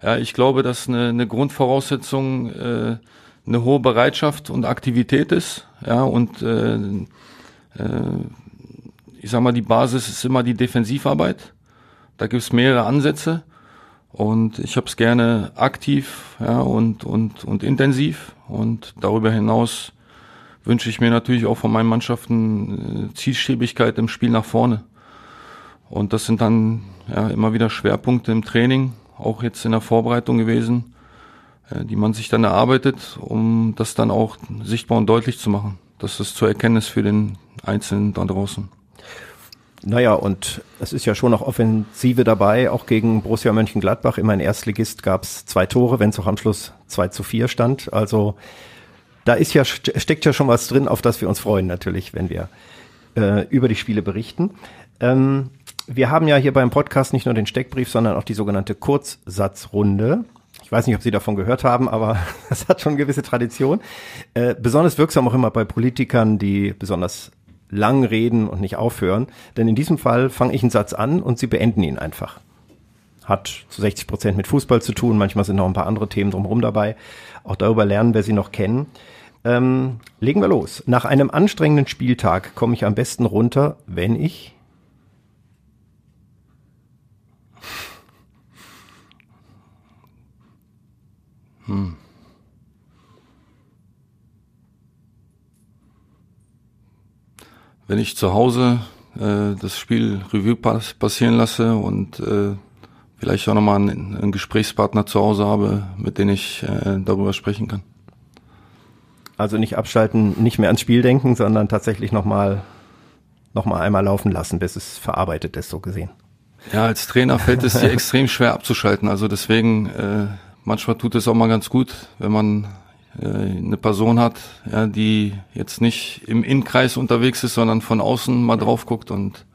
Ja, ich glaube, dass eine, eine Grundvoraussetzung äh, eine hohe Bereitschaft und Aktivität ist. Ja, und äh, äh, ich sag mal, die Basis ist immer die Defensivarbeit. Da gibt es mehrere Ansätze. Und ich habe es gerne aktiv ja, und, und, und intensiv. Und darüber hinaus wünsche ich mir natürlich auch von meinen Mannschaften äh, Zielstrebigkeit im Spiel nach vorne. Und das sind dann ja, immer wieder Schwerpunkte im Training, auch jetzt in der Vorbereitung gewesen, äh, die man sich dann erarbeitet, um das dann auch sichtbar und deutlich zu machen. Das ist zur Erkenntnis für den Einzelnen da draußen. Naja, und es ist ja schon noch Offensive dabei, auch gegen Borussia Mönchengladbach. Immer in Erstligist gab es zwei Tore, wenn es auch am Schluss 2 zu 4 stand. Also da ist ja, steckt ja schon was drin, auf das wir uns freuen natürlich, wenn wir äh, über die Spiele berichten. Ähm, wir haben ja hier beim Podcast nicht nur den Steckbrief, sondern auch die sogenannte Kurzsatzrunde. Ich weiß nicht, ob Sie davon gehört haben, aber das hat schon gewisse Tradition. Äh, besonders wirksam auch immer bei Politikern, die besonders lang reden und nicht aufhören. Denn in diesem Fall fange ich einen Satz an und sie beenden ihn einfach. Hat zu 60 Prozent mit Fußball zu tun, manchmal sind noch ein paar andere Themen drumherum dabei. Auch darüber lernen wir sie noch kennen. Ähm, legen wir los. Nach einem anstrengenden Spieltag komme ich am besten runter, wenn ich hm. wenn ich zu Hause äh, das Spiel Revue pass passieren lasse und äh, vielleicht auch nochmal einen, einen Gesprächspartner zu Hause habe, mit dem ich äh, darüber sprechen kann. Also nicht abschalten, nicht mehr ans Spiel denken, sondern tatsächlich nochmal noch mal einmal laufen lassen, bis es verarbeitet ist, so gesehen. Ja, als Trainer fällt es dir extrem schwer abzuschalten. Also deswegen, äh, manchmal tut es auch mal ganz gut, wenn man äh, eine Person hat, ja, die jetzt nicht im Innenkreis unterwegs ist, sondern von außen mal drauf guckt und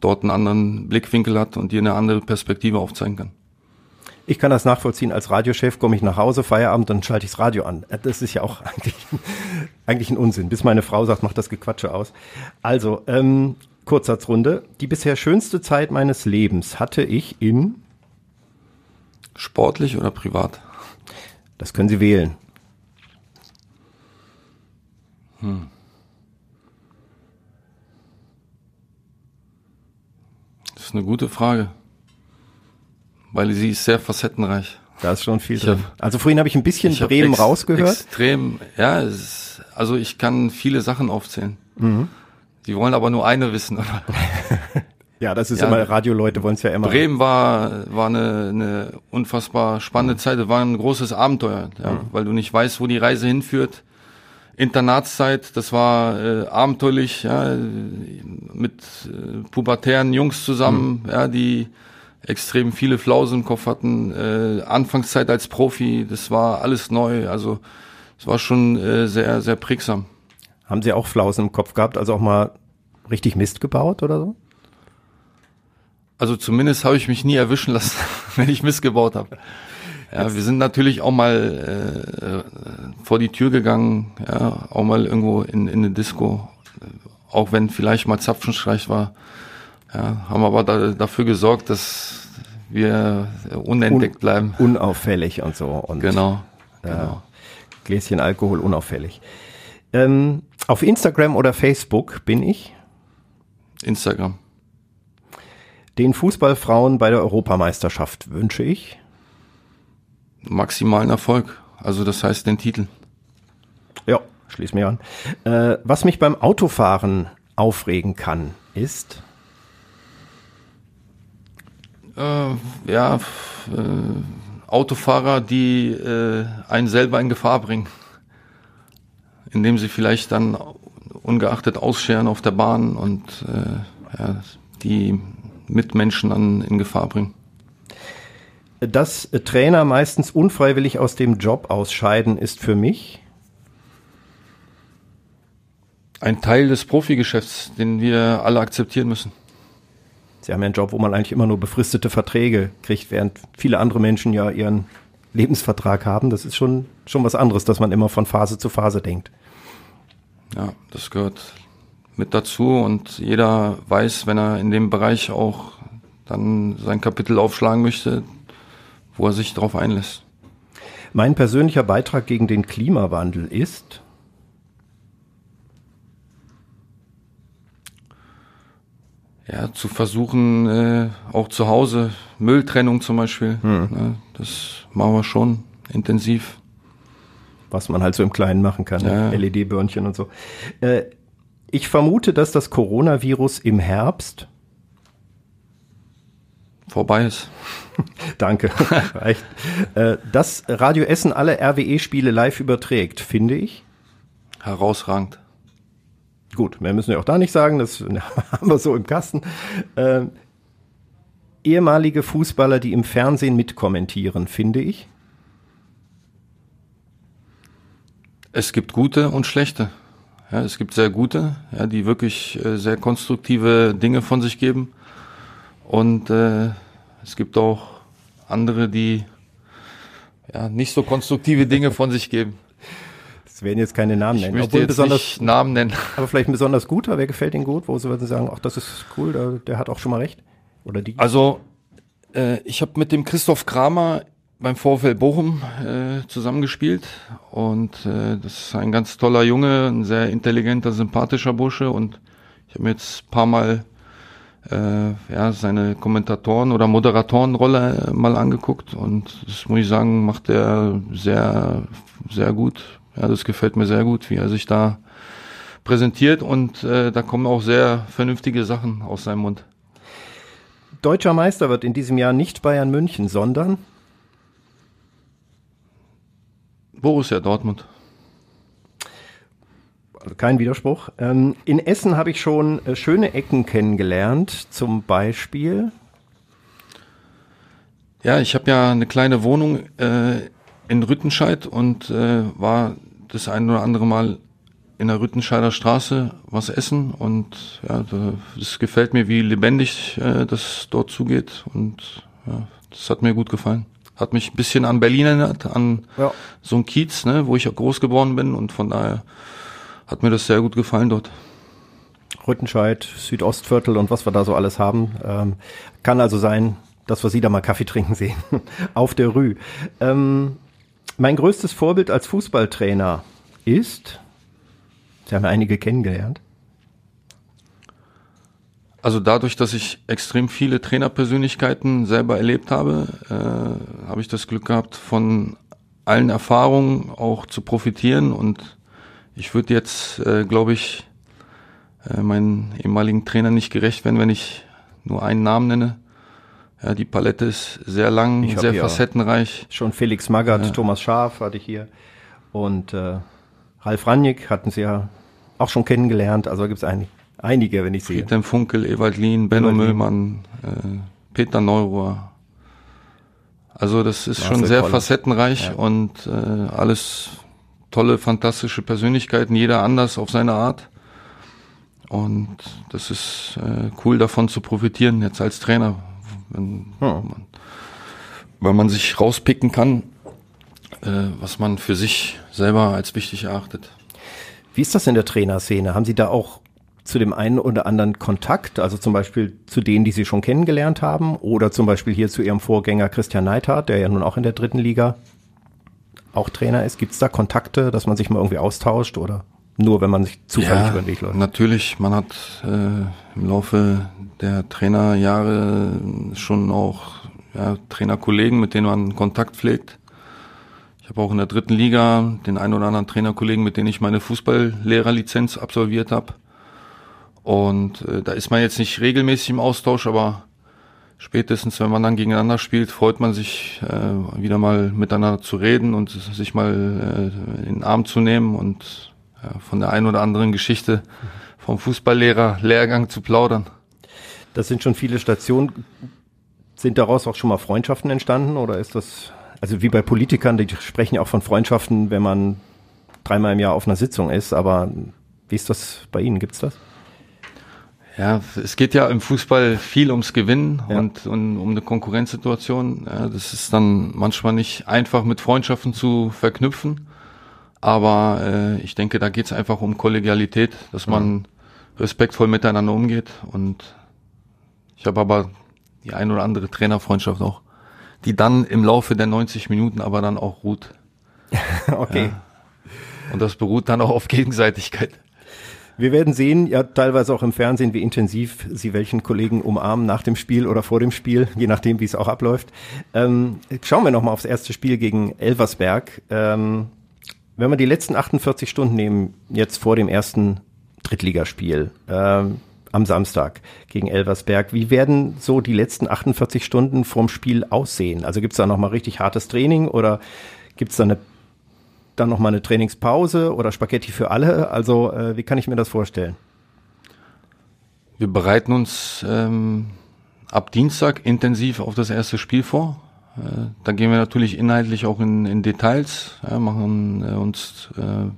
dort einen anderen Blickwinkel hat und dir eine andere Perspektive aufzeigen kann. Ich kann das nachvollziehen. Als Radiochef komme ich nach Hause, Feierabend, dann schalte ich das Radio an. Das ist ja auch eigentlich, eigentlich ein Unsinn, bis meine Frau sagt, mach das Gequatsche aus. Also, ähm, Kurzsatzrunde. Die bisher schönste Zeit meines Lebens hatte ich in Sportlich oder privat? Das können Sie wählen. Hm. Das ist eine gute Frage, weil sie ist sehr facettenreich. Da ist schon viel ich drin. Hab, also vorhin habe ich ein bisschen ich Bremen rausgehört. Extrem, ja, ist, also ich kann viele Sachen aufzählen. Mhm. Die wollen aber nur eine wissen, oder? ja, das ist ja, immer, Radioleute wollen es ja immer. Bremen war, war eine, eine unfassbar spannende mhm. Zeit, war ein großes Abenteuer, ja, mhm. weil du nicht weißt, wo die Reise hinführt. Internatszeit, das war äh, abenteuerlich, ja, mit äh, pubertären Jungs zusammen, mhm. ja, die extrem viele Flausen im Kopf hatten. Äh, Anfangszeit als Profi, das war alles neu, also es war schon äh, sehr, sehr prägsam. Haben Sie auch Flausen im Kopf gehabt, also auch mal richtig Mist gebaut oder so? Also zumindest habe ich mich nie erwischen lassen, wenn ich Mist gebaut habe. Ja, wir sind natürlich auch mal äh, vor die Tür gegangen, ja, auch mal irgendwo in, in eine Disco, auch wenn vielleicht mal Zapfenstreich war. Ja, haben aber da, dafür gesorgt, dass wir unentdeckt bleiben. unauffällig und so. Und, genau. Äh, genau. Gläschen Alkohol unauffällig. Ähm, auf Instagram oder Facebook bin ich? Instagram. Den Fußballfrauen bei der Europameisterschaft wünsche ich? maximalen Erfolg. Also das heißt den Titel. Ja, schließ mir an. Äh, was mich beim Autofahren aufregen kann, ist? Äh, ja, äh, Autofahrer, die äh, einen selber in Gefahr bringen. Indem sie vielleicht dann ungeachtet ausscheren auf der Bahn und äh, ja, die Mitmenschen dann in Gefahr bringen. Dass Trainer meistens unfreiwillig aus dem Job ausscheiden, ist für mich ein Teil des Profigeschäfts, den wir alle akzeptieren müssen. Sie haben ja einen Job, wo man eigentlich immer nur befristete Verträge kriegt, während viele andere Menschen ja ihren Lebensvertrag haben. Das ist schon, schon was anderes, dass man immer von Phase zu Phase denkt. Ja, das gehört mit dazu und jeder weiß, wenn er in dem Bereich auch dann sein Kapitel aufschlagen möchte, wo er sich darauf einlässt. Mein persönlicher Beitrag gegen den Klimawandel ist, ja, zu versuchen, äh, auch zu Hause Mülltrennung zum Beispiel. Hm. Ne, das machen wir schon intensiv. Was man halt so im Kleinen machen kann, ja. LED-Börnchen und so. Äh, ich vermute, dass das Coronavirus im Herbst vorbei ist. Danke. Reicht. Äh, dass Radio Essen alle RWE-Spiele live überträgt, finde ich. Herausragend. Gut, mehr müssen wir auch da nicht sagen, das haben wir so im Kasten. Äh, ehemalige Fußballer, die im Fernsehen mitkommentieren, finde ich. Es gibt gute und schlechte. Ja, es gibt sehr gute, ja, die wirklich äh, sehr konstruktive Dinge von sich geben. Und äh, es gibt auch andere, die ja, nicht so konstruktive Dinge von sich geben. Das werden jetzt keine Namen nennen. Ich möchte jetzt besonders, nicht Namen nennen. Aber vielleicht ein besonders guter. Wer gefällt Ihnen gut? Wo Sie würden sagen, ach, das ist cool, der, der hat auch schon mal recht? Oder die? Also, äh, ich habe mit dem Christoph Kramer beim VfL Bochum äh, zusammengespielt und äh, das ist ein ganz toller Junge, ein sehr intelligenter, sympathischer Bursche und ich habe mir jetzt paar Mal äh, ja, seine Kommentatoren- oder Moderatorenrolle äh, mal angeguckt und das muss ich sagen, macht er sehr, sehr gut. Ja, das gefällt mir sehr gut, wie er sich da präsentiert und äh, da kommen auch sehr vernünftige Sachen aus seinem Mund. Deutscher Meister wird in diesem Jahr nicht Bayern München, sondern Borussia Dortmund. Also kein Widerspruch. Ähm, in Essen habe ich schon äh, schöne Ecken kennengelernt, zum Beispiel. Ja, ich habe ja eine kleine Wohnung äh, in Rüttenscheid und äh, war das ein oder andere Mal in der Rüttenscheider Straße was essen und ja, das gefällt mir, wie lebendig äh, das dort zugeht und ja, das hat mir gut gefallen. Hat mich ein bisschen an Berlin erinnert, an ja. so ein Kiez, ne, wo ich auch groß geworden bin und von daher hat mir das sehr gut gefallen dort. Rüttenscheid, Südostviertel und was wir da so alles haben. Ähm, kann also sein, dass wir Sie da mal Kaffee trinken sehen. Auf der Rue. Ähm, mein größtes Vorbild als Fußballtrainer ist, Sie haben einige kennengelernt. Also dadurch, dass ich extrem viele Trainerpersönlichkeiten selber erlebt habe, äh, habe ich das Glück gehabt, von allen Erfahrungen auch zu profitieren. Und ich würde jetzt, äh, glaube ich, äh, meinen ehemaligen Trainer nicht gerecht werden, wenn ich nur einen Namen nenne. Ja, die Palette ist sehr lang, ich sehr facettenreich. Schon Felix Magath, ja. Thomas Schaaf hatte ich hier. Und äh, Ralf Ranjik hatten Sie ja auch schon kennengelernt. Also gibt es eigentlich Einige, wenn ich sehe. Friedhelm Funkel, Ewald Lien, Benno Ewald Müllmann, äh, Peter Neurohr. Also das ist Marcel schon sehr Koller. facettenreich ja. und äh, alles tolle, fantastische Persönlichkeiten, jeder anders auf seine Art. Und das ist äh, cool davon zu profitieren, jetzt als Trainer. Wenn, ja. man, weil man sich rauspicken kann, äh, was man für sich selber als wichtig erachtet. Wie ist das in der Trainerszene? Haben Sie da auch zu dem einen oder anderen Kontakt, also zum Beispiel zu denen, die Sie schon kennengelernt haben, oder zum Beispiel hier zu Ihrem Vorgänger Christian Neithardt, der ja nun auch in der dritten Liga auch Trainer ist. Gibt es da Kontakte, dass man sich mal irgendwie austauscht oder nur, wenn man sich zufällig ja, über den Weg läuft? Natürlich, man hat äh, im Laufe der Trainerjahre schon auch ja, Trainerkollegen, mit denen man Kontakt pflegt. Ich habe auch in der dritten Liga den einen oder anderen Trainerkollegen, mit denen ich meine Fußballlehrerlizenz absolviert habe. Und äh, da ist man jetzt nicht regelmäßig im Austausch, aber spätestens, wenn man dann gegeneinander spielt, freut man sich äh, wieder mal miteinander zu reden und sich mal äh, in den Arm zu nehmen und ja, von der einen oder anderen Geschichte vom Fußballlehrer Lehrgang zu plaudern. Das sind schon viele Stationen. Sind daraus auch schon mal Freundschaften entstanden oder ist das, also wie bei Politikern, die sprechen ja auch von Freundschaften, wenn man dreimal im Jahr auf einer Sitzung ist, aber wie ist das bei Ihnen? Gibt's das? Ja, es geht ja im Fußball viel ums Gewinnen Ja. und, und um eine Konkurrenzsituation. Ja, das ist dann manchmal nicht einfach mit Freundschaften zu verknüpfen. Aber äh, ich denke, da geht es einfach um Kollegialität, dass man respektvoll miteinander umgeht. Und ich habe aber die ein oder andere Trainerfreundschaft auch, die dann im Laufe der 90 Minuten aber dann auch ruht. okay. Und das beruht dann auch auf Gegenseitigkeit. Wir werden sehen, ja teilweise auch im Fernsehen, wie intensiv Sie welchen Kollegen umarmen nach dem Spiel oder vor dem Spiel, je nachdem, wie es auch abläuft. Ähm, schauen wir nochmal aufs erste Spiel gegen Elversberg. Ähm, wenn wir die letzten 48 Stunden nehmen, jetzt vor dem ersten Drittligaspiel ähm, am Samstag gegen Elversberg, wie werden so die letzten 48 Stunden vorm Spiel aussehen? Also gibt es da nochmal richtig hartes Training oder gibt es da eine dann noch mal eine Trainingspause oder Spaghetti für alle? Also äh, wie kann ich mir das vorstellen? Wir bereiten uns ähm, ab Dienstag intensiv auf das erste Spiel vor. Äh, da gehen wir natürlich inhaltlich auch in, in Details, ja, machen äh, uns äh,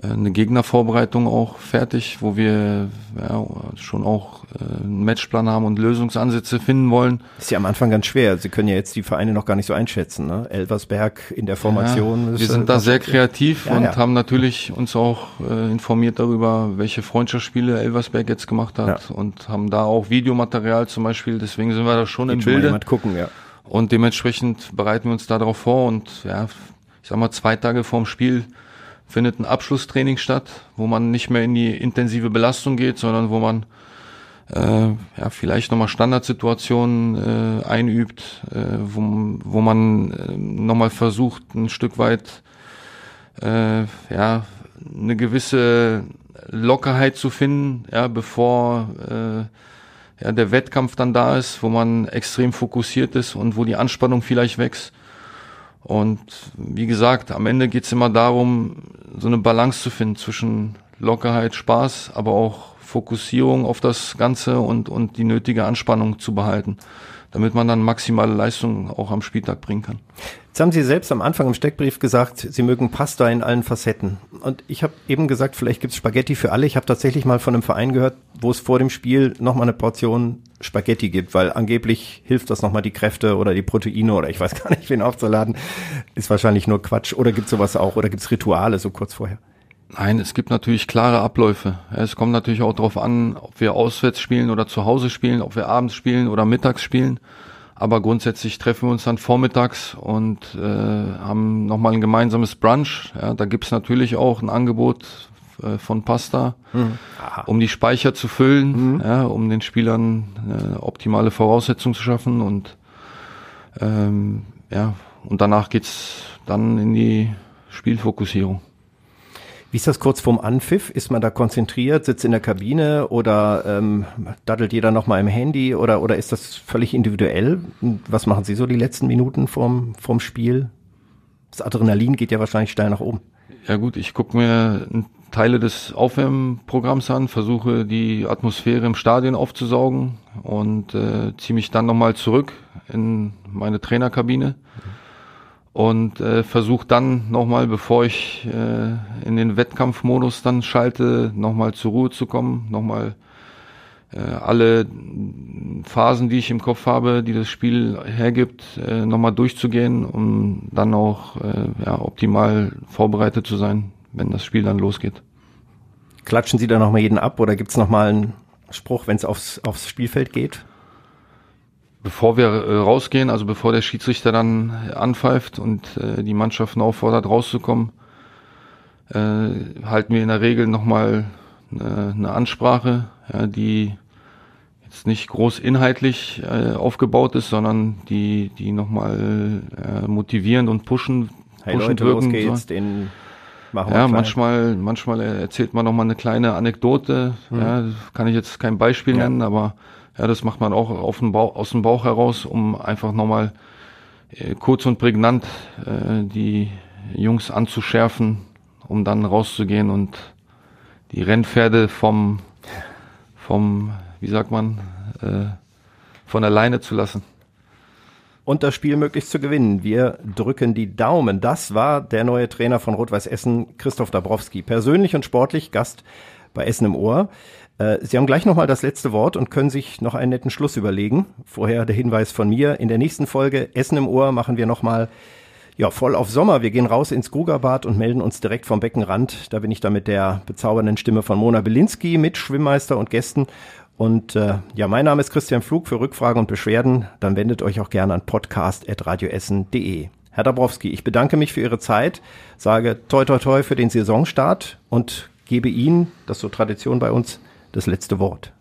eine Gegnervorbereitung auch fertig, wo wir ja, schon auch äh, einen Matchplan haben und Lösungsansätze finden wollen. Ist ja am Anfang ganz schwer. Sie können ja jetzt die Vereine noch gar nicht so einschätzen. Ne? Elversberg in der Formation. Ja, wir sind äh, da sehr kreativ Ja, und haben natürlich uns auch äh, informiert darüber, welche Freundschaftsspiele Elversberg jetzt gemacht hat und haben da auch Videomaterial zum Beispiel. Deswegen sind wir da schon im Geht schon mal Bilde. gucken, ja. Und dementsprechend bereiten wir uns darauf vor und ja, ich sag mal, zwei Tage vorm Spiel findet ein Abschlusstraining statt, wo man nicht mehr in die intensive Belastung geht, sondern wo man äh, ja, vielleicht nochmal Standardsituationen äh, einübt, äh, wo, wo man äh, nochmal versucht, ein Stück weit äh, ja, eine gewisse Lockerheit zu finden, ja, bevor äh, ja, der Wettkampf dann da ist, wo man extrem fokussiert ist und wo die Anspannung vielleicht wächst. Und wie gesagt, am Ende geht's immer darum, so eine Balance zu finden zwischen Lockerheit, Spaß, aber auch Fokussierung auf das Ganze und, und die nötige Anspannung zu behalten, damit man dann maximale Leistung auch am Spieltag bringen kann. Jetzt haben Sie selbst am Anfang im Steckbrief gesagt, Sie mögen Pasta in allen Facetten. Und ich habe eben gesagt, vielleicht gibt's Spaghetti für alle. Ich habe tatsächlich mal von einem Verein gehört, wo es vor dem Spiel nochmal eine Portion Spaghetti gibt, weil angeblich hilft das nochmal die Kräfte oder die Proteine oder ich weiß gar nicht, wen aufzuladen. Ist wahrscheinlich nur Quatsch. Oder gibt's sowas auch? Oder gibt's Rituale so kurz vorher? Nein, es gibt natürlich klare Abläufe. Es kommt natürlich auch darauf an, ob wir auswärts spielen oder zu Hause spielen, ob wir abends spielen oder mittags spielen. Aber grundsätzlich treffen wir uns dann vormittags und äh, haben nochmal ein gemeinsames Brunch. Ja, da gibt's natürlich auch ein Angebot äh, von Pasta, um die Speicher zu füllen, ja, um den Spielern äh, optimale Voraussetzungen zu schaffen. Und ähm, ja, und danach geht's dann in die Spielfokussierung. Wie ist das kurz vorm Anpfiff? Ist man da konzentriert, sitzt in der Kabine oder ähm, daddelt jeder nochmal im Handy oder, oder ist das völlig individuell? Was machen Sie so die letzten Minuten vorm, vorm Spiel? Das Adrenalin geht ja wahrscheinlich steil nach oben. Ja gut, ich gucke mir Teile des Aufwärmprogramms an, versuche die Atmosphäre im Stadion aufzusaugen und äh, ziehe mich dann nochmal zurück in meine Trainerkabine und äh, versuche dann nochmal, bevor ich äh, in den Wettkampfmodus dann schalte, nochmal zur Ruhe zu kommen, nochmal äh, alle Phasen, die ich im Kopf habe, die das Spiel hergibt, äh, nochmal durchzugehen, um dann auch äh, ja, optimal vorbereitet zu sein, wenn das Spiel dann losgeht. Klatschen Sie da nochmal jeden ab oder gibt's noch nochmal einen Spruch, wenn es aufs, aufs Spielfeld geht? Bevor wir äh, rausgehen, also bevor der Schiedsrichter dann anpfeift und äh, die Mannschaften auffordert, rauszukommen, äh, halten wir in der Regel nochmal eine, eine Ansprache, ja, die jetzt nicht groß inhaltlich äh, aufgebaut ist, sondern die, die nochmal äh, motivierend und pushen, Hey pushend Leute, los wirken geht's, soll. den machen Ja, manchmal, manchmal erzählt man noch mal eine kleine Anekdote. Ja, kann ich jetzt kein Beispiel. Ja. nennen, aber ja, das macht man auch dem Bauch, aus dem Bauch heraus, um einfach noch mal äh, kurz und prägnant äh, die Jungs anzuschärfen, um dann rauszugehen und die Rennpferde vom, vom, wie sagt man, äh, von alleine zu lassen. Und das Spiel möglichst zu gewinnen. Wir drücken die Daumen. Das war der neue Trainer von Rot-Weiß Essen, Christoph Dabrowski. Persönlich und sportlich Gast bei Essen im Ohr. Äh, Sie haben gleich nochmal das letzte Wort und können sich noch einen netten Schluss überlegen. Vorher der Hinweis von mir. In der nächsten Folge Essen im Ohr machen wir nochmal ja, voll auf Sommer. Wir gehen raus ins Grugerbad und melden uns direkt vom Beckenrand. Da bin ich dann mit der bezaubernden Stimme von Mona Belinski mit Schwimmmeister und Gästen. Und äh, ja, mein Name ist Christian Flug. Für Rückfragen und Beschwerden, dann wendet euch auch gerne an podcast.radioessen.de. Herr Dabrowski, ich bedanke mich für Ihre Zeit, sage toi toi toi für den Saisonstart und gebe Ihnen, das ist so Tradition bei uns, das letzte Wort.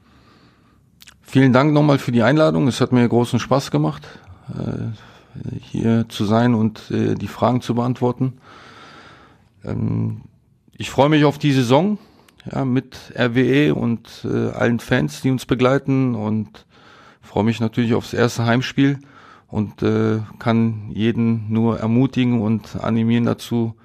Vielen Dank nochmal für die Einladung. Es hat mir großen Spaß gemacht, äh, hier zu sein und äh, die Fragen zu beantworten. Ähm, ich freue mich auf die Saison mit RWE und äh, allen Fans, die uns begleiten und freue mich natürlich aufs erste Heimspiel und kann jeden nur ermutigen und animieren dazu,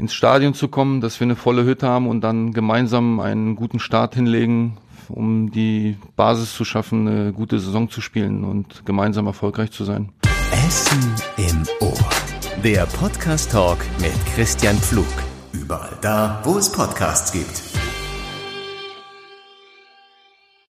ins Stadion zu kommen, dass wir eine volle Hütte haben und dann gemeinsam einen guten Start hinlegen, um die Basis zu schaffen, eine gute Saison zu spielen und gemeinsam erfolgreich zu sein. Essen im Ohr. Der Podcast Talk mit Christian Pflug. Überall da, wo es Podcasts gibt.